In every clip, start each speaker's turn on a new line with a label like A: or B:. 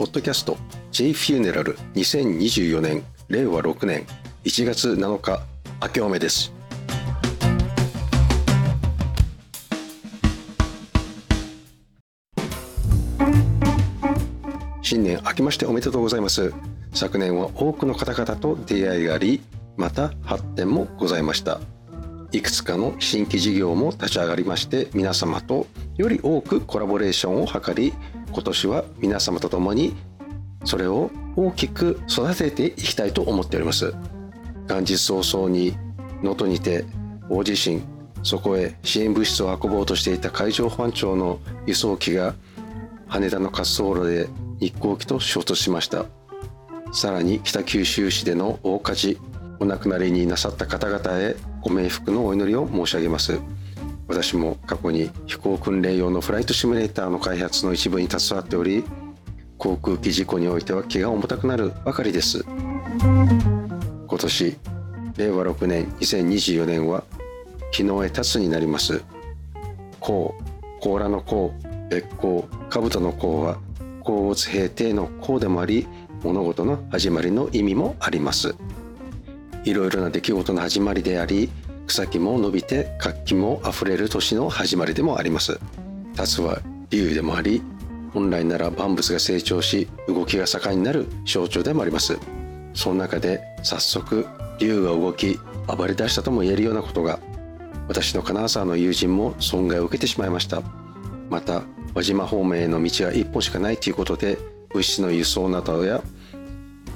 A: ポッドキャスト J フューネラル2024年令和6年1月7日明けおめです。新年明けましておめでとうございます。昨年は多くの方々と出会いがありまた発展もございました。いくつかの新規事業も立ち上がりまして皆様とより多くコラボレーションを図り今年は皆様と共にそれを大きく育てていきたいと思っております。元日早々に能登にて大地震そこへ支援物質を運ぼうとしていた海上保安庁の輸送機が羽田の滑走路で日航機と衝突しました。さらに北九州市での大火事お亡くなりになさった方々へご冥福のお祈りを申し上げます。私も過去に飛行訓練用のフライトシミュレーターの開発の一部に携わっており航空機事故においては気が重たくなるばかりです。今年令和6年2024年は昨日へ立つになります。甲甲羅の甲別甲兜の甲は甲乙平定の甲でもあり物事の始まりの意味もあります。いろいろな出来事の始まりであり草木も伸びて活気もあふれる年の始まりでもあります。辰は竜でもあり本来なら万物が成長し動きが盛んになる象徴でもあります。その中で早速竜が動き暴れ出したとも言えるようなことが私の金沢の友人も損害を受けてしまいました。また輪島方面への道は一本しかないということで物資の輸送などや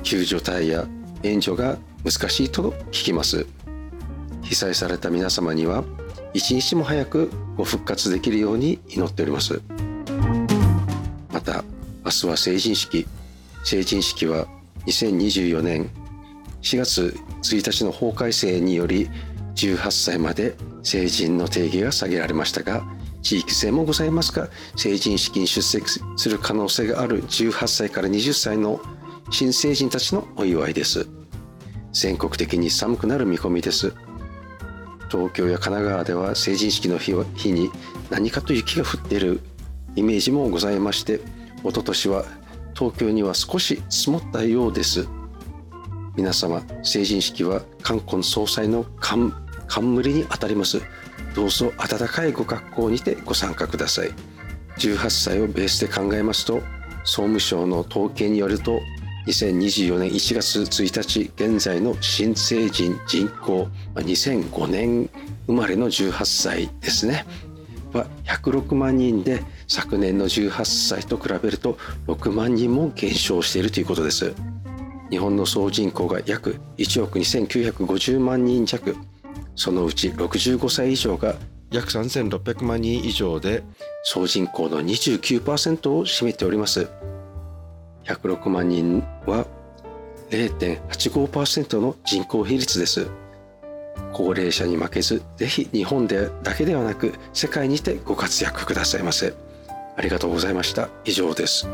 A: 救助隊や援助が難しいと聞きます。被災された皆様には一日も早くご復活できるように祈っております。また明日は成人式。成人式は2024年4月1日の法改正により18歳まで成人の定義が下げられましたが地域性もございますが成人式に出席する可能性がある18歳から20歳の新成人たちのお祝いです。全国的に寒くなる見込みです。東京や神奈川では成人式の日日に何かと雪が降っているイメージもございまして一昨年は東京には少し積もったようです。皆様成人式は冠婚葬祭の冠にあたります。どうぞ温かいご格好にてご参加ください。18歳をベースで考えますと総務省の統計によると2024年1月1日現在の新成人人口2005年生まれの18歳ですね。は106万人で昨年の18歳と比べると6万人も減少しているということです。日本の総人口が約1億2950万人弱。そのうち65歳以上が約3600万人以上で総人口の29%を占めております。106万人は0.85%の人口比率です。高齢者に負けずぜひ日本でだけではなく世界にてご活躍くださいませ。ありがとうございました。以上です。